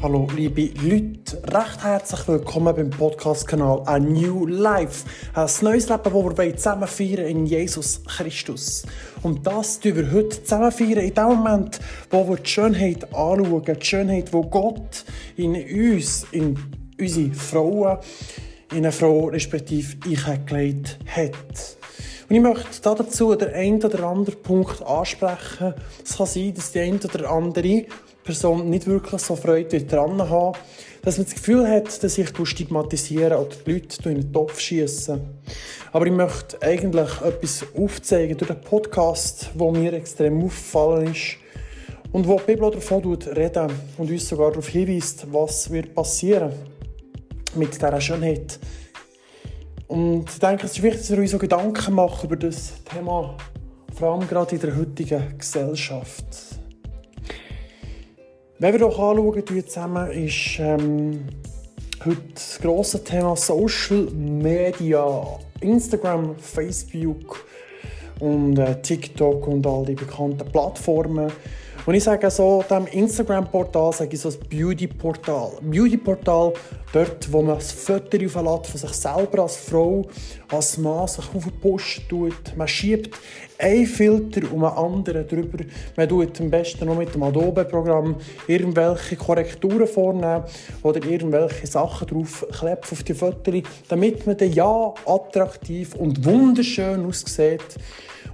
Hallo liebe Leute, recht herzlich willkommen beim Podcast-Kanal A New Life. Ein neues Leben, das wir zusammen feiern in Jesus Christus. Und das tun wir heute zusammen feiern in dem Moment, wo wir die Schönheit anschauen, die Schönheit, die Gott in uns, in unsere Frauen, in eine Frau respektive ich gelegt hat. Und ich möchte dazu den einen oder anderen Punkt ansprechen. Es kann sein, dass die eine oder andere Person nicht wirklich so Freude dran haben, dass man das Gefühl hat, dass ich stigmatisiere oder die Leute in den Topf schießen. Aber ich möchte eigentlich etwas aufzeigen durch den Podcast, wo mir extrem aufgefallen ist und wo die Bibel davon redet und uns sogar darauf hinweist, was wird passieren mit dieser Schönheit. Und ich denke, es ist wichtig, dass wir uns so Gedanken machen über das Thema, vor allem gerade in der heutigen Gesellschaft. Wenn wir doch anschauen zusammen, ist ähm, heute das grosse Thema Social Media. Instagram, Facebook und äh, TikTok und all die bekannten Plattformen. Und ich sage so, dem Instagram-Portal sage ich so ein Beauty-Portal. Beauty-Portal, dort, wo man das Foto von sich selber als Frau, als Mann sich auf den Post tut. Man schiebt ein Filter um einen anderen drüber. Man tut am besten noch mit dem Adobe-Programm irgendwelche Korrekturen vornehmen oder irgendwelche Sachen draufklebt auf die Fotos, damit man dann ja attraktiv und wunderschön aussieht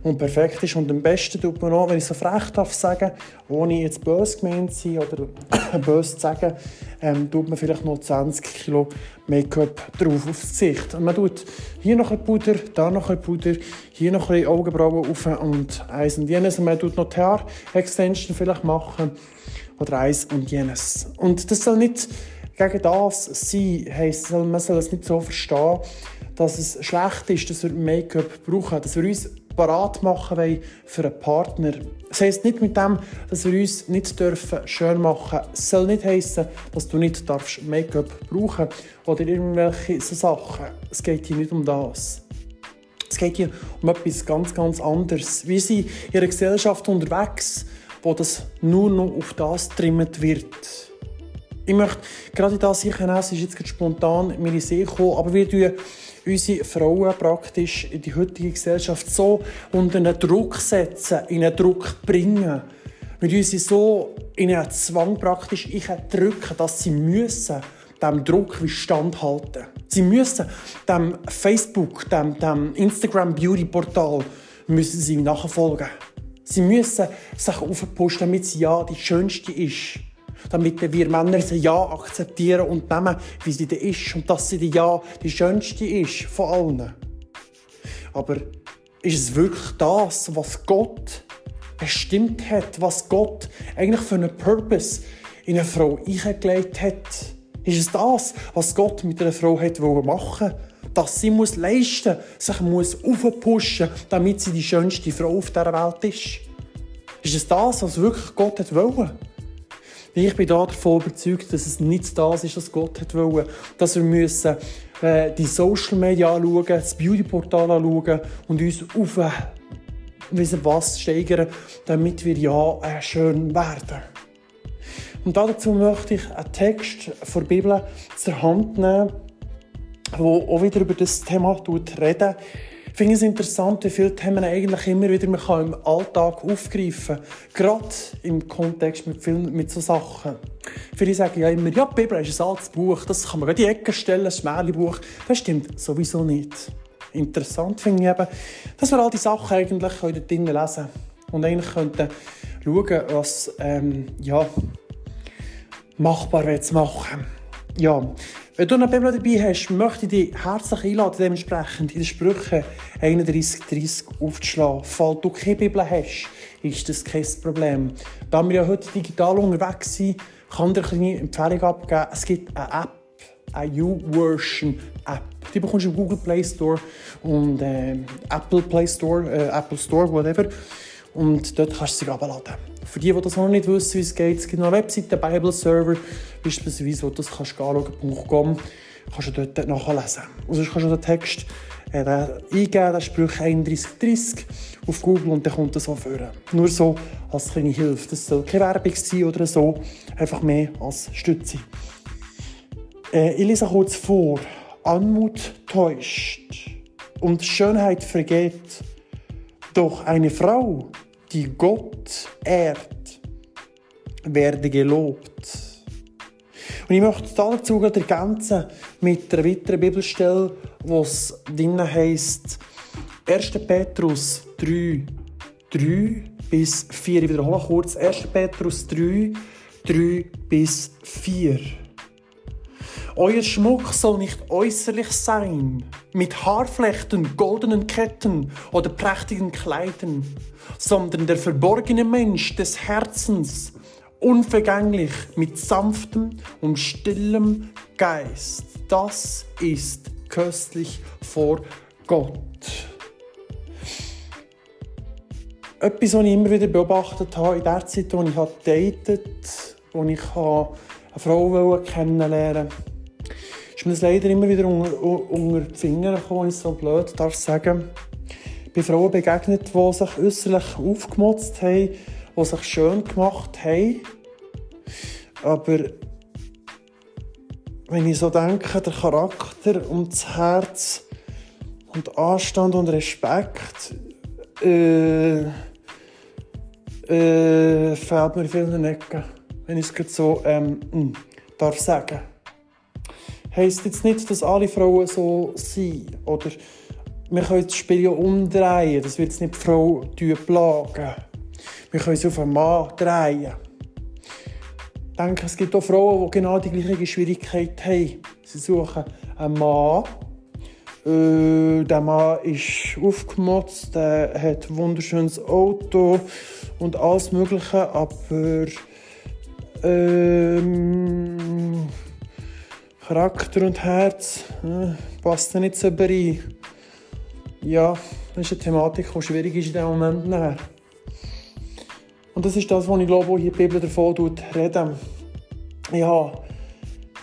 und perfekt ist. Und am besten tut man auch, wenn ich so frech darf sagen, ohne jetzt böse gemeint zu sein oder böse zu sagen, ähm, tut man vielleicht noch 20 Kilo Make-up drauf aufs Gesicht. Und man tut hier noch ein Puder, da noch ein Puder, hier noch ein Augenbrauen auf und eins und jenes. Und man tut noch die Haare-Extension vielleicht machen oder eins und jenes. Und das soll nicht gegen das sein, heisst, man soll es nicht so verstehen, dass es schlecht ist, dass wir Make-up brauchen, dass wir uns parat machen wollen für einen Partner. Das heisst nicht mit dem, dass wir uns nicht dürfen schön machen dürfen. Es soll nicht heissen, dass du nicht Make-up brauchen oder irgendwelche so Sachen. Es geht hier nicht um das. Es geht hier um etwas ganz, ganz anderes. Wir sind in einer Gesellschaft unterwegs, wo das nur noch auf das trimmt wird. Ich möchte gerade das sicher es ist jetzt spontan mir in See gekommen, aber wir tun unsere Frauen praktisch in die heutige Gesellschaft so unter einen Druck setzen, in einen Druck bringen. Wir uns so in einen Zwang praktisch drücken, dass sie müssen dem Druck wie standhalten. Sie müssen dem Facebook, dem, dem Instagram Beauty Portal müssen sie nachfolgen. Sie müssen sich aufposten, damit sie ja die schönste ist damit wir Männer sie ja akzeptieren und nehmen, wie sie da ist und dass sie die ja die schönste ist von allen. Aber ist es wirklich das, was Gott bestimmt hat, was Gott eigentlich für einen Purpose in eine Frau eingelegt hat? Ist es das, was Gott mit einer Frau hat machen dass sie muss leisten, sich muss aufpushen, damit sie die schönste Frau auf der Welt ist? Ist es das, was wirklich Gott hat wollen? Ich bin davon überzeugt, dass es nicht das ist, was Gott hat wollen. Dass wir müssen äh, die Social Media anschauen, das Beauty-Portal anschauen und uns auf äh, wissen was steigern, damit wir ja äh, schön werden. Und dazu möchte ich einen Text der Bibel zur Hand nehmen, der auch wieder über das Thema redet. Ich finde es interessant, wie viele Themen eigentlich immer wieder man kann im Alltag aufgreifen kann. Gerade im Kontext mit, vielen, mit so Sachen. Viele sagen ja immer, ja, die Bibel ist ein altes Buch, das kann man in die Ecke stellen, ein Schmähli-Buch. Das stimmt sowieso nicht. Interessant finde ich eben, dass wir all die Sachen eigentlich dort drinnen lesen und eigentlich könnten schauen, was ähm, ja, machbar zu machen. Ja, wenn du eine Bibel dabei hast, möchte ich dich herzlich einladen, dementsprechend in den Sprüchen 31, 30 aufzuschlagen. Falls du keine Bibel hast, ist das kein Problem. Da wir ja heute digital unterwegs sind, kann ich dir eine kleine Empfehlung abgeben. Es gibt eine App, eine U-Version App. Die bekommst du im Google Play Store und äh, Apple Play Store, äh, Apple Store, whatever. Und dort kannst du sie abladen. Für die, die das noch nicht wissen, wie es geht, es gibt noch eine Webseite, Bible Server, beispielsweise, wo du das kannst anschauen kannst. kannst du dort nachlesen. Und sonst kannst du den Text äh, eingeben, den Sprüche 3130 auf Google und dann kommt das so vor. Nur so als kleine Hilfe. Das soll keine Werbung sein oder so, einfach mehr als Stütze. Äh, ich lese kurz vor. Anmut täuscht und Schönheit vergeht. Doch eine Frau, die Gott ehrt, werde gelobt. Und ich möchte dazu ergänzen mit einer weiteren Bibelstelle, wo es drinnen heisst, 1. Petrus 3, 3 bis 4. Ich wiederhole kurz. 1. Petrus 3, 3 bis 4. Euer Schmuck soll nicht äußerlich sein, mit Haarflechten, goldenen Ketten oder prächtigen Kleidern, sondern der verborgene Mensch des Herzens, unvergänglich, mit sanftem und stillem Geist. Das ist köstlich vor Gott. Etwas, was ich immer wieder beobachtet habe, in der Zeit, als ich datet, als ich eine Frau kennenlernen wollte, ist mir das leider immer wieder unter, unter die Finger gekommen, ich so blöd darf sagen. Ich bin Frauen begegnet, die sich äußerlich aufgemotzt haben, die sich schön gemacht haben. Aber wenn ich so denke, der Charakter und das Herz und Anstand und Respekt, äh, äh, fehlt mir in vielen Ecken, wenn ich es so ähm, hm, darf sagen heisst jetzt nicht, dass alle Frauen so sind. Oder wir können das Spiel ja umdrehen, das wird jetzt nicht die Frau plagen. Wir können es auf einen Mann drehen. Ich denke, es gibt auch Frauen, die genau die gleiche Schwierigkeit haben. Sie suchen einen Mann. Äh, der Mann ist aufgemotzt, der hat ein wunderschönes Auto und alles Mögliche, aber ähm, Charakter und Herz äh, passt nicht so rein. Ja, das ist eine Thematik, die schwierig ist in diesem Moment. Nachher. Und das ist das, was ich glaube, wo hier die Bibel davon redet. Ich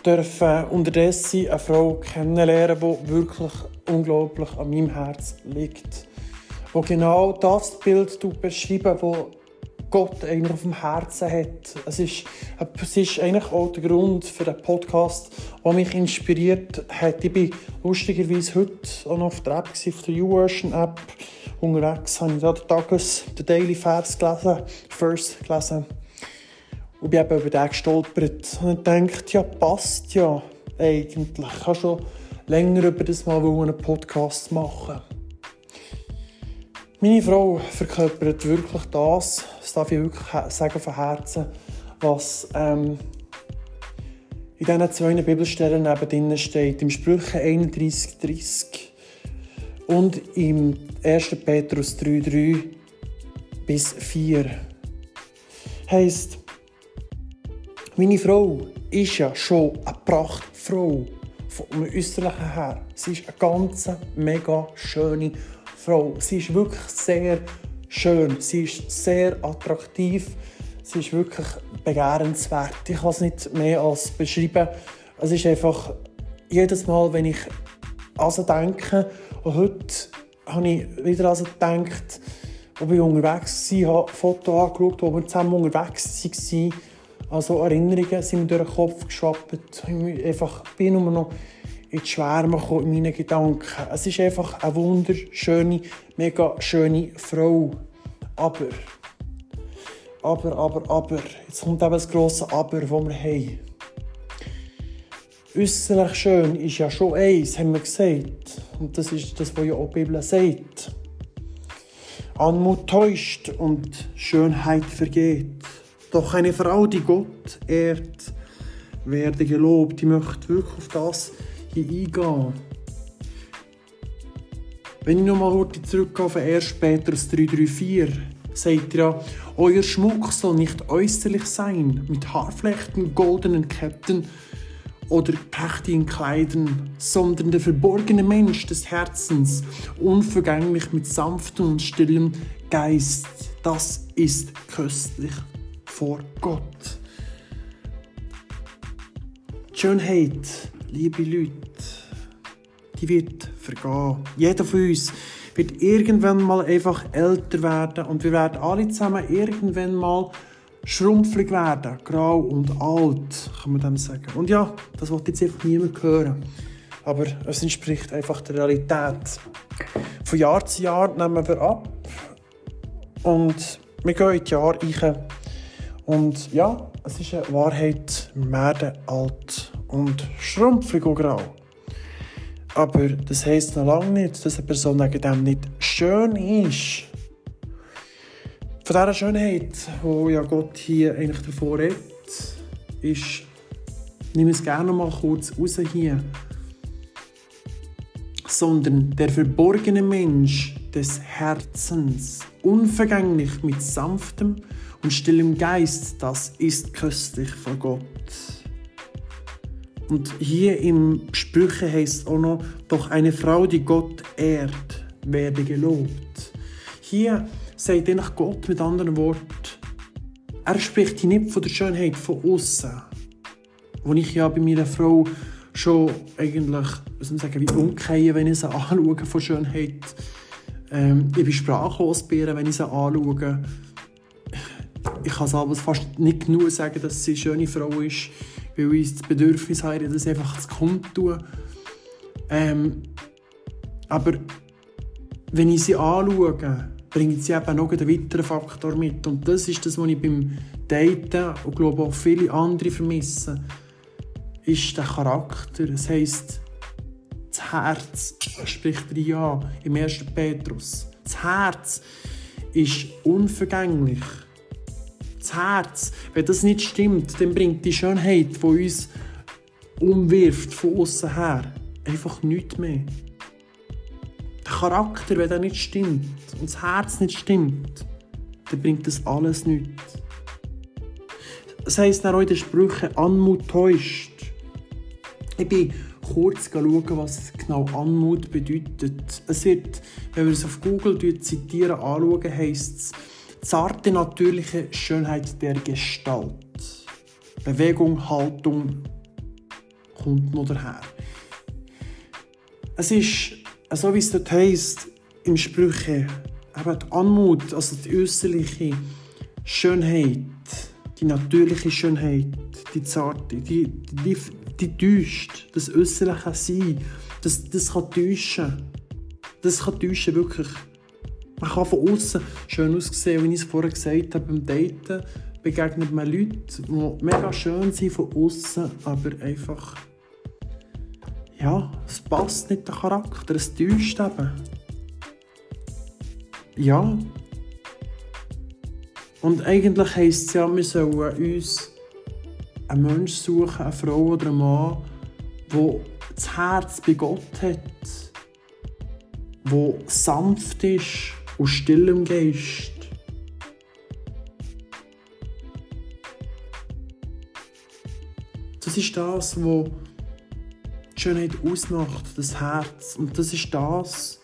durfte unterdessen eine Frau kennenlernen, die wirklich unglaublich an meinem Herz liegt. Die genau das Bild beschreibt, das Gott eigentlich auf dem Herzen hat. Es ist, es ist eigentlich auch der Grund für den Podcast, der mich inspiriert hat. Ich bin lustigerweise heute auch noch auf der App, auf der YouVersion App. Unterwegs habe ich da den Tages, den Daily Vers gelesen, First gelesen. Und bin eben über den gestolpert. Und dachte, ja, passt ja eigentlich. Ich kann schon länger über das mal einen Podcast machen. Meine Frau verkörpert wirklich das, das darf ich wirklich sagen von Herzen, was ähm, in diesen zwei Bibelstellen neben steht. Im Sprüche 31, 30 und im 1. Petrus 3, 3 bis 4. Heißt, meine Frau ist ja schon eine Prachtfrau vom Äußerlichen her. Sie ist eine ganz mega schöne Frau. Sie ist wirklich sehr schön. Sie ist sehr attraktiv. Sie ist wirklich begehrenswert. Ich kann es nicht mehr als beschreiben. Es ist einfach jedes Mal, wenn ich an sie denke, und heute habe ich wieder an sie gedacht, wo wir unterwegs waren, habe Foto angeschaut, wo wir zusammen unterwegs waren. Also Erinnerungen sind mir durch den Kopf geschwappt. Ich einfach bin nur noch in die Schwärme in meinen Gedanken. Es ist einfach eine wunderschöne, mega schöne Frau. Aber, aber, aber, aber, jetzt kommt eben das grosse Aber, das wir haben. Äußerlich schön ist ja schon eins, haben wir gesagt. Und das ist das, was ja auch die Bibel sagt. Anmut täuscht und Schönheit vergeht. Doch eine Frau, die Gott ehrt, werde gelobt. Ich möchte wirklich auf das hier eingehen. Wenn ich nochmal heute zurückgehe auf 1. Petrus 3,3,4, sagt ja, euer Schmuck soll nicht äußerlich sein, mit Haarflechten, goldenen Ketten oder prächtigen Kleidern, sondern der verborgene Mensch des Herzens, unvergänglich mit sanftem und stillem Geist. Das ist köstlich vor Gott. Schönheit liebe Leute, die wird vergehen. Jeder von uns wird irgendwann mal einfach älter werden und wir werden alle zusammen irgendwann mal schrumpflig werden, grau und alt, kann man dem sagen. Und ja, das wird jetzt einfach niemand hören. Aber es entspricht einfach der Realität. Von Jahr zu Jahr nehmen wir ab und wir gehen in die Jahre rein. Und ja, es ist eine Wahrheit, wir werden alt und schrumpfig und grau. Aber das heisst noch lange nicht, dass eine Person wegen dem nicht schön ist. Von dieser Schönheit, die ja Gott hier eigentlich davor redet, ist, nehme es gerne mal kurz raus hier, sondern der verborgene Mensch des Herzens, unvergänglich mit sanftem und stillem Geist, das ist köstlich vor Gott. Und hier im Sprüche heißt auch noch, doch eine Frau, die Gott ehrt, werde gelobt. Hier sagt eigentlich Gott mit anderen Worten, er spricht hier nicht von der Schönheit von außen, wo ich ja bei meiner Frau schon eigentlich, was soll sagen, wie umkehren, wenn ich sie anschaue von Schönheit. Ähm, ich bin sprachlos wenn ich sie anschaue. Ich kann es aber fast nicht genug sagen, dass sie eine schöne Frau ist weil ich das Bedürfnis habe, das einfach zu kundtun. Ähm, aber wenn ich sie anschaue, bringt sie eben noch einen weiteren Faktor mit. Und das ist das, was ich beim Daten und glaube auch viele andere vermisse, ist der Charakter. Das heisst, das Herz spricht ja im 1. Petrus. Das Herz ist unvergänglich das Herz. Wenn das nicht stimmt, dann bringt die Schönheit, die uns umwirft von außen her, einfach nichts mehr. Der Charakter, wenn der nicht stimmt und das Herz nicht stimmt, dann bringt das alles nichts. Das heisst in den Sprüchen, Anmut täuscht. Ich bin kurz schauen, was genau Anmut bedeutet. Es wird, wenn wir es auf Google zitieren, anschauen, heisst es, zarte natürliche Schönheit der Gestalt. Bewegung, Haltung kommt noch daher. Es ist, so wie es dort heisst, im Sprüche, eben die Anmut, also die äußerliche Schönheit, die natürliche Schönheit, die zarte, die, die, die täuscht, das äußerliche Sein, das, das kann täuschen. Das kann täuschen, wirklich. Man kann von außen schön aussehen, wie ich es vorher gesagt habe, beim Daten begegnet man Leute, die mega schön sind von außen, aber einfach ja, es passt nicht der Charakter, es täuscht eben. Ja. Und eigentlich heisst es ja, wir sollen uns einen Menschen suchen, eine Frau oder einen Mann, der das Herz bei Gott hat, der sanft ist, und stillem Geist. Das ist das, was die Schönheit ausmacht, das Herz. Und das ist das,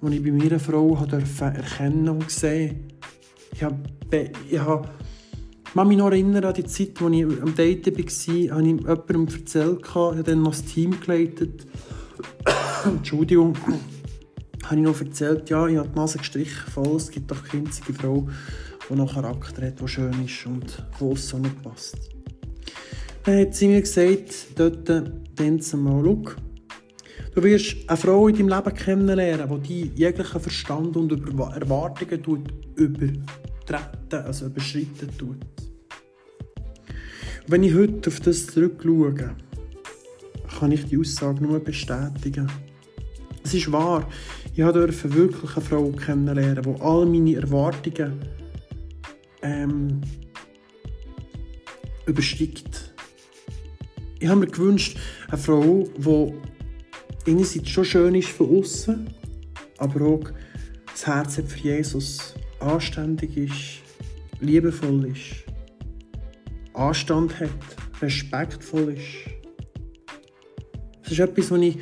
was ich bei meiner Frau erkennen und sehen Ich habe, ich habe ich kann mich noch erinnern an die Zeit, als ich am Daten war, habe ich jemandem erzählt, ich habe dann noch das Team geleitet. Entschuldigung habe ich noch erzählt, ja, ich habe die Nase gestrichen, voll, es gibt doch keine einzige Frau, die noch Charakter hat, die schön ist und wo es so nicht passt. Dann hat sie mir gesagt, dort, dann mal, schau, du wirst eine Frau in deinem Leben kennenlernen, die die jeglichen Verstand und Erwartungen übertreten, also überschreiten tut. Und wenn ich heute auf das zurückschaue, kann ich die Aussage nur bestätigen. Es ist wahr, ich durfte wirklich eine Frau kennenlernen, die all meine Erwartungen ähm, übersteigt. Ich habe mir gewünscht, eine Frau, die einerseits schon schön ist von außen, aber auch das Herz für Jesus, anständig ist, liebevoll ist, Anstand hat, respektvoll ist. Das ist etwas, was ich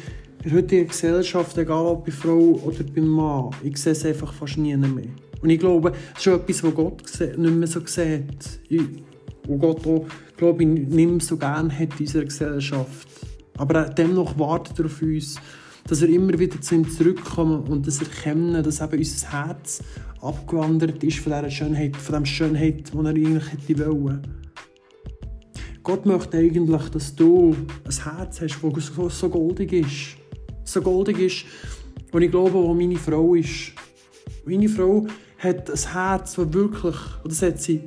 in der heutigen Gesellschaft, egal ob bei Frau oder beim Mann, ich sehe es einfach fast nie mehr. Und ich glaube, das ist etwas, was Gott nicht mehr so sieht. Und Gott auch, glaube ich, nicht mehr so gerne hat in unserer Gesellschaft. Aber dennoch wartet er auf uns, dass wir immer wieder zu ihm zurückkommen und das erkennen, dass eben unser Herz abgewandert ist von dieser Schönheit, von der Schönheit, die er eigentlich hätte wollen. Gott möchte eigentlich, dass du ein Herz hast, das so goldig ist. So goldig ist, und ich glaube, wo meine Frau ist. Meine Frau hat ein Herz, das wirklich, oder das hat sie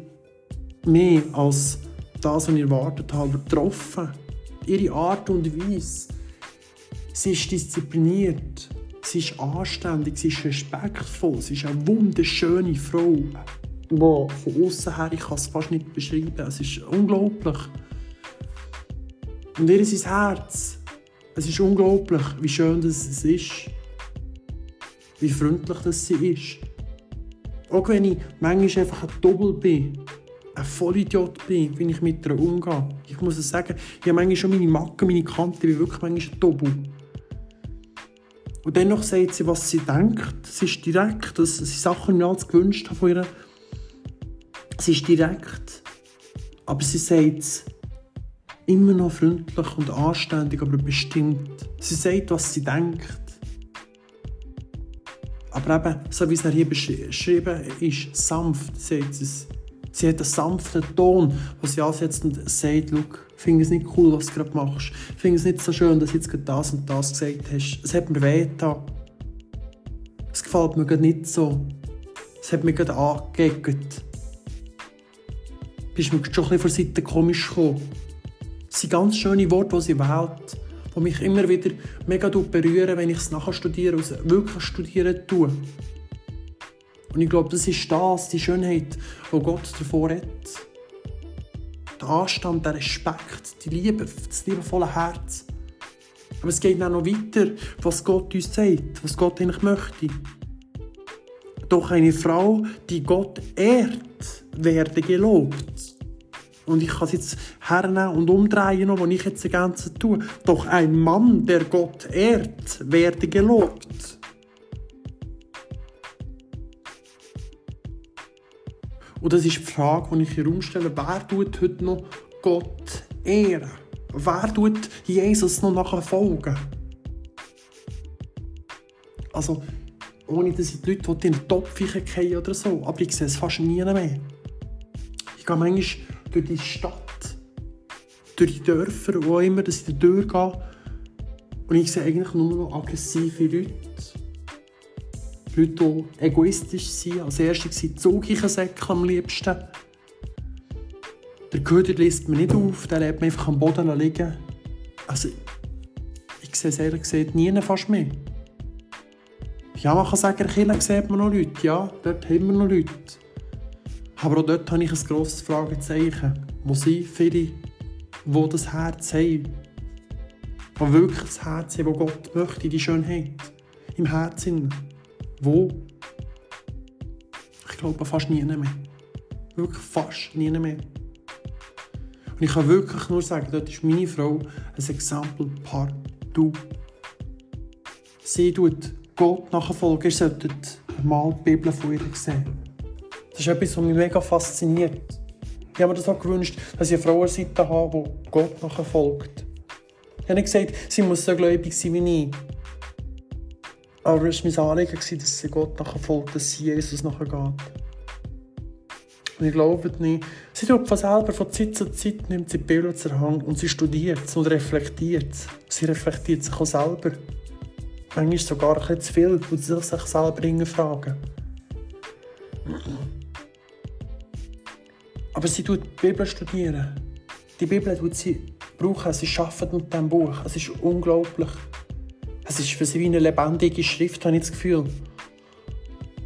mehr als das, was ich erwartet habe, getroffen. Ihre Art und Weise. Sie ist diszipliniert, sie ist anständig, sie ist respektvoll, sie ist eine wunderschöne Frau. Wow, von außen her, ich kann es fast nicht beschreiben. Es ist unglaublich. Und ihr ist Herz. Es ist unglaublich, wie schön das ist. Wie freundlich das sie ist. Auch wenn ich manchmal einfach ein Doppel bin, ein Vollidiot bin, wie ich mit ihr umgehe. Ich muss es sagen, ich habe manchmal schon meine Macken, meine Kanten, ich bin wirklich manchmal ein Doppel. Und dennoch sagt sie, was sie denkt. Sie ist direkt. Das sind Sachen, ich alles gewünscht habe von ihr. Sie ist direkt. Aber sie sagt es immer noch freundlich und anständig, aber bestimmt. Sie sagt, was sie denkt. Aber eben, so wie es hier beschrieben ist, sanft sagt sie es. Sie hat einen sanften Ton, wo sie ansetzt und sagt, ich finde es nicht cool, was du gerade machst. Ich finde es nicht so schön, dass du jetzt gerade das und das gesagt hast. Es hat mir weh Es gefällt mir gerade nicht so. Es hat mich gerade angeeckt. Bist mir schon ein bisschen von der Seite komisch gekommen. Es sind ganz schöne Worte, die sie wählt, die mich immer wieder mega berühren, wenn ich es nachher studiere, also wirklich studieren tue. Und ich glaube, das ist das, die Schönheit, die Gott davor hat. Der Anstand, der Respekt, die Liebe, das liebevolle Herz. Aber es geht auch noch weiter, was Gott uns sagt, was Gott eigentlich möchte. Doch eine Frau, die Gott ehrt, werde gelobt. Und ich kann es jetzt hernehmen und umdrehen, was ich jetzt die ganze tue. Doch ein Mann, der Gott ehrt, werde gelobt. Und das ist die Frage, die ich hier umstelle. Wer tut heute noch Gott ehren? Wer tut Jesus noch nachher folgen? Also, ohne dass ich die Leute in den Topf fallen oder so, aber ich sehe es fast nie mehr. Ich gehe manchmal durch die Stadt, durch die Dörfer, wo immer dass ich durchgehe und ich sehe eigentlich nur noch aggressive Leute Leute, die egoistisch sind. Als erstes sind Zugsäcke am liebsten. Der Köder liest man nicht auf, der lässt man einfach am Boden liegen. Also, ich sehe es ehrlich gesagt nie fast mehr. Ja, man kann sagen, in Kirche sieht man noch Leute. Ja, dort haben wir noch Leute. Aber auch dort habe ich ein grosses Fragezeichen. Wo sind viele, die das Herz haben? Die wirklich das Herz haben, das Gott möchte, die Schönheit im Herzen. Wo? Ich glaube fast nie mehr. Wirklich fast nie mehr. Und ich kann wirklich nur sagen, dort ist meine Frau ein Exempel par du. Sie tut Gott nachfolgen. Ihr solltet mal die Bibel von ihr sehen. Das ist etwas, was mich mega fasziniert. Ich habe mir das auch gewünscht, dass ich eine Frauenseite habe, die Gott nachfolgt. Ich habe nicht gesagt, sie muss so gläubig sein wie ich. Aber es war mein Anliegen, dass sie Gott nachher folgt, dass sie Jesus nachher geht. Und ich glaube nicht. Sie tut von selber von Zeit zu Zeit, nimmt sie Bilder zur Hand und sie studiert es und reflektiert es. Sie reflektiert sich auch selber. Manchmal sogar ein bisschen zu viel, wo sie sich selber fragen. Aber sie tut die Bibel studieren. Die Bibel tut sie brauchen, sie arbeitet mit diesem Buch. Es ist unglaublich. Es ist für sie wie eine lebendige Schrift, habe ich das Gefühl.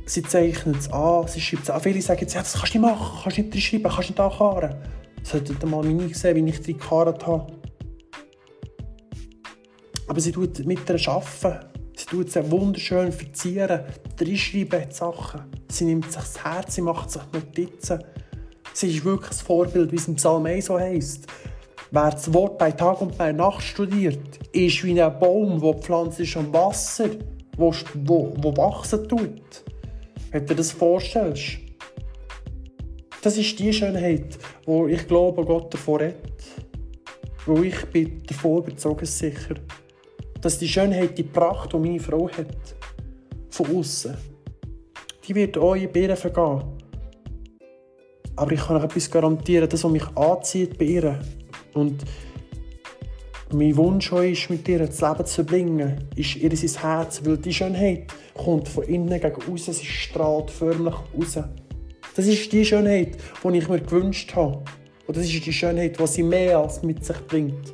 Sie zeichnet es an, sie schreibt es an. Viele sagen ja, das kannst du nicht machen, kannst du nicht schreiben, kannst du nicht ankarren. Solltet ihr mal meine sehen, wie ich drin gekarrt habe. Aber sie tut mit ihr arbeiten. Sie tut es wunderschön verzieren, reinschreiben die Sachen. Sie nimmt sich das Herz, sie macht sich Notizen. Sie ist wirklich ein Vorbild, wie es im Psalm 1 so heisst. Wer das Wort bei Tag und bei Nacht studiert, ist wie ein Baum, der Pflanze ist am Wasser, wo, wo, wo wachsen tut. Wenn du dir das vorstellst. Das ist die Schönheit, wo ich glaube, Gott davor hat. Wo ich bin davon überzogen sicher, Dass die Schönheit, die Pracht, die meine Frau hat, von außen, die wird auch in Beeren vergehen. Aber ich kann euch etwas garantieren, das, was mich anzieht bei ihr und mein Wunsch ist, mit ihr das Leben zu verbringen, ist ihr sein Herz, weil die Schönheit kommt von innen gegen außen, sie strahlt förmlich raus. Das ist die Schönheit, die ich mir gewünscht habe. Und das ist die Schönheit, die sie mehr als mit sich bringt.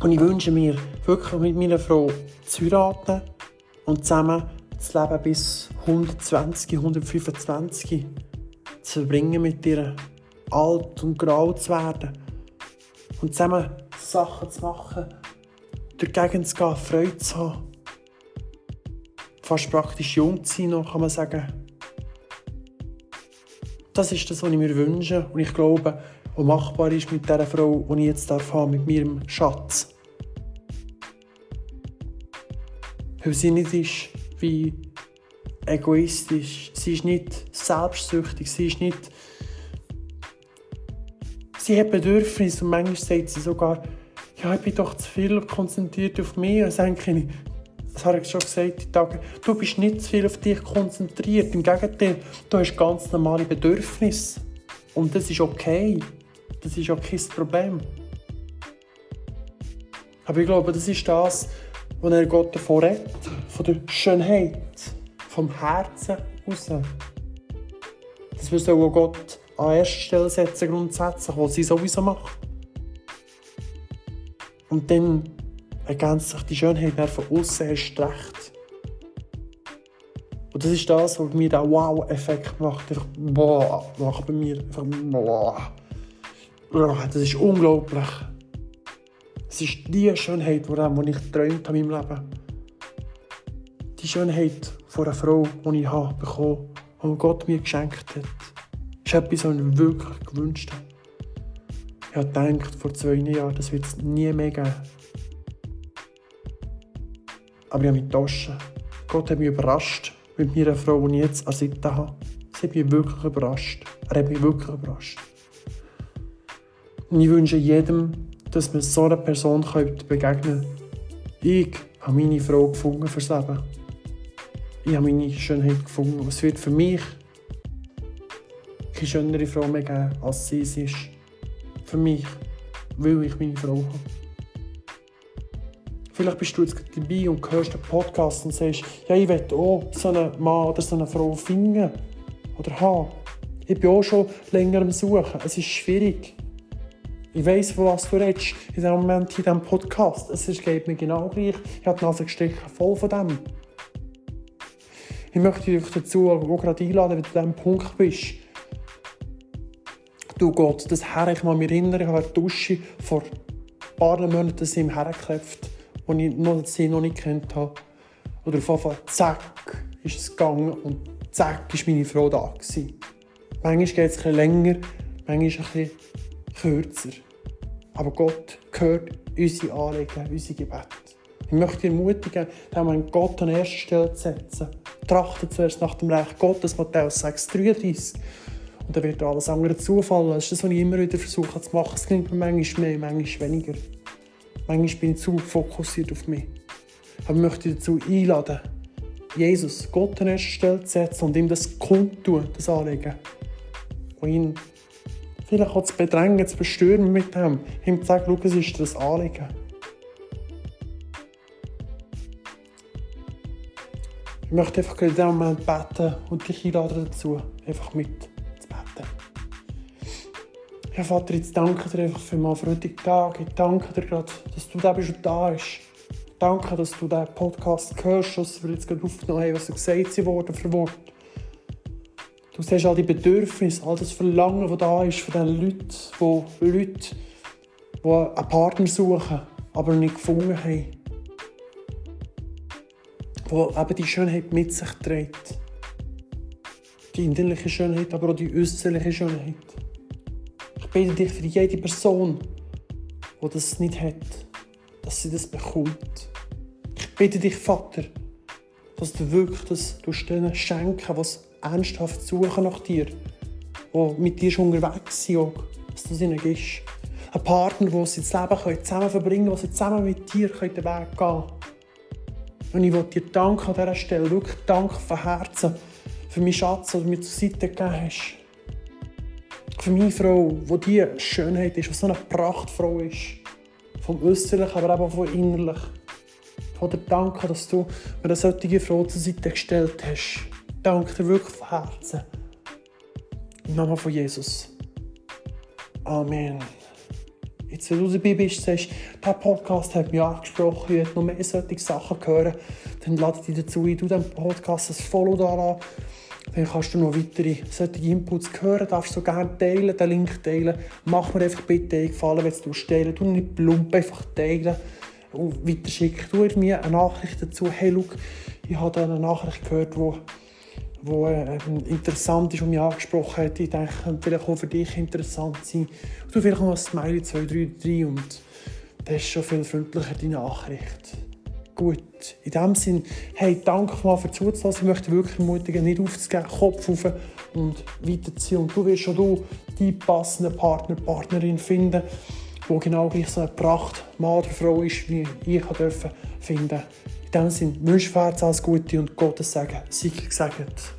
Und ich wünsche mir, wirklich mit meiner Frau zu heiraten und zusammen das Leben bis 120, 125 zu verbringen mit ihr, alt und grau zu werden und zusammen Sachen zu machen, durch die Gegend zu gehen, Freude zu haben. Fast praktisch jung zu sein, noch, kann man sagen. Das ist das, was ich mir wünsche und ich glaube, was machbar ist mit dieser Frau, die ich jetzt haben, mit meinem Schatz. Weil sie nicht ist wie egoistisch, sie ist nicht selbstsüchtig, sie ist nicht sie hat Bedürfnisse und manchmal sagt sie sogar, ja, ich bin doch zu viel konzentriert auf mich. Und dann denke ich, das habe ich schon gesagt, die Tage, du bist nicht zu viel auf dich konzentriert. Im Gegenteil, du hast ganz normale Bedürfnisse. Und das ist okay. Das ist auch kein Problem. Aber ich glaube, das ist das, was er Gott davor redet. Von der Schönheit, vom Herzen raus. Das wir so Gott an erste Stelle setzen grundsätzlich, was sie sowieso macht. Und dann ergänzt sich die Schönheit von außen erst recht. Und das ist das, was mir den Wow-Effekt macht. Einfach, boah, macht bei mir. Einfach, boah. Das ist unglaublich. Es ist die Schönheit, die ich geträumt habe in meinem Leben. Die Schönheit von einer Frau, die ich habe bekommen habe, die Gott mir geschenkt hat ist etwas, was ich wirklich gewünscht habe. Ich habe gedacht, vor zwei Jahren, das wird es nie mehr geben. Aber ich habe mich getauscht. Gott hat mich überrascht mit meiner Frau, die ich jetzt an Seite habe. Sie hat mich wirklich überrascht. Er hat mich wirklich überrascht. Und ich wünsche jedem, dass man so einer Person begegnen kann. Ich habe meine Frau gefunden fürs Leben. Ich habe meine Schönheit gefunden. Es wird für mich keine schönere Frau mehr geben, als sie es ist. Für mich, weil ich meine Frau habe. Vielleicht bist du jetzt dabei und hörst den Podcast und sagst, ja, ich will auch so einen Mann oder so eine Frau finden oder haben. Ich bin auch schon länger am Suchen. Es ist schwierig. Ich weiss, von was du redest in diesem Moment in diesem Podcast. Es geht mir genau gleich. Ich habe die Nase gestrichen voll von dem. Ich möchte dich dazu auch gerade einladen, wenn du an diesem Punkt bist, du Gott, das Herr, ich kann mich erinnern, ich habe eine Dusche vor ein paar Monaten sie ihm hergeklopft, als ich noch, sie noch nicht kennt habe. Oder auf einmal, zack, ist es gegangen und zack, ist meine Frau da gewesen. Manchmal geht es etwas länger, manchmal ein kürzer. Aber Gott hört unsere Anliegen, unsere Gebete. Ich möchte dich ermutigen, den Gott an erster Stelle zu setzen. Trachte zuerst nach dem Reich Gottes, Matthäus 6, 33. Und dann wird alles andere zufallen. Das ist das, was ich immer wieder versuche zu machen. Es klingt mir manchmal mehr, manchmal weniger. Manchmal bin ich zu fokussiert auf mich. Aber ich möchte dazu einladen, Jesus, Gott an erste Stelle zu setzen und ihm das kundtun, das Anliegen. Und ihn vielleicht auch zu bedrängen, zu bestürmen mit dem. Ihm zu sagen, schau, es ist das Anliegen. Ich möchte einfach in diesem Moment beten und dich einladen dazu, einfach mit. Ja, Vater, jetzt danke dir einfach für für heutigen Tag. Ich danke dir gerade, dass du da bist und da bist. Danke, dass du diesen Podcast hörst, was wir jetzt gerade aufgenommen haben, was gesagt worden für Wort. Du siehst all die Bedürfnisse, all das Verlangen, das da ist von diesen Leuten, die Leute, die einen Partner suchen, aber nicht gefunden haben. Die eben die Schönheit mit sich trägt. Die innerliche Schönheit, aber auch die äußerliche Schönheit bitte dich für jede Person, die das nicht hat, dass sie das bekommt. Ich bitte dich, Vater, dass du wirklich das denen schenken, was ernsthaft suchen nach dir, die mit dir schon unterwegs sind, dass du es ihnen gibst. Ein Partner, wo sie das Leben zusammen verbringen können, wo sie zusammen mit dir den Weg gehen können. Und ich will dir danken an dieser Stelle, wirklich danken von Herzen für meinen Schatz, den du mir zur Seite gegeben hast. Für meine Frau, die die Schönheit ist, die so eine Prachtfrau ist. Vom Äußerlichen, aber auch vom Innerlichen. Ich dir danken, dass du mir eine solche Frau zur Seite gestellt hast. Danke dir wirklich von Herzen. Im Namen von Jesus. Amen. Jetzt, dabei bist, sagst, dieser Podcast hat mich angesprochen, ich möchte noch mehr solche Sachen hören, dann lade ich dich dazu ein, du diesem Podcast ein Follow da lassen. Dann kannst du noch weitere solche Inputs hören, darfst du gerne teilen, den Link teilen. Mach mir einfach bitte einen Gefallen, wenn du es teilen Du nicht plump, einfach teilen und weiterschicken. Du mir eine Nachricht dazu, hey, look, ich habe da eine Nachricht gehört, die wo äh, interessant ist und mich angesprochen hat. Ich denke, könnte vielleicht auch für dich interessant sein. Du vielleicht noch ein Smiley 2, 3, 3 und das ist schon viel freundlicher, die Nachricht. Gut, in dem Sinne, hey, danke mal für Zuzuhören. Ich möchte wirklich ermutigen, nicht aufzugeben, Kopf auf und weiterziehen. Und du wirst schon du die passende Partner, Partnerin finden, die genau gleich so eine Pracht, Mann oder Frau ist, wie ich finden durfte. In dem Sinne, wünsche ich alles Gute und Gottes Segen. Sei gesegnet.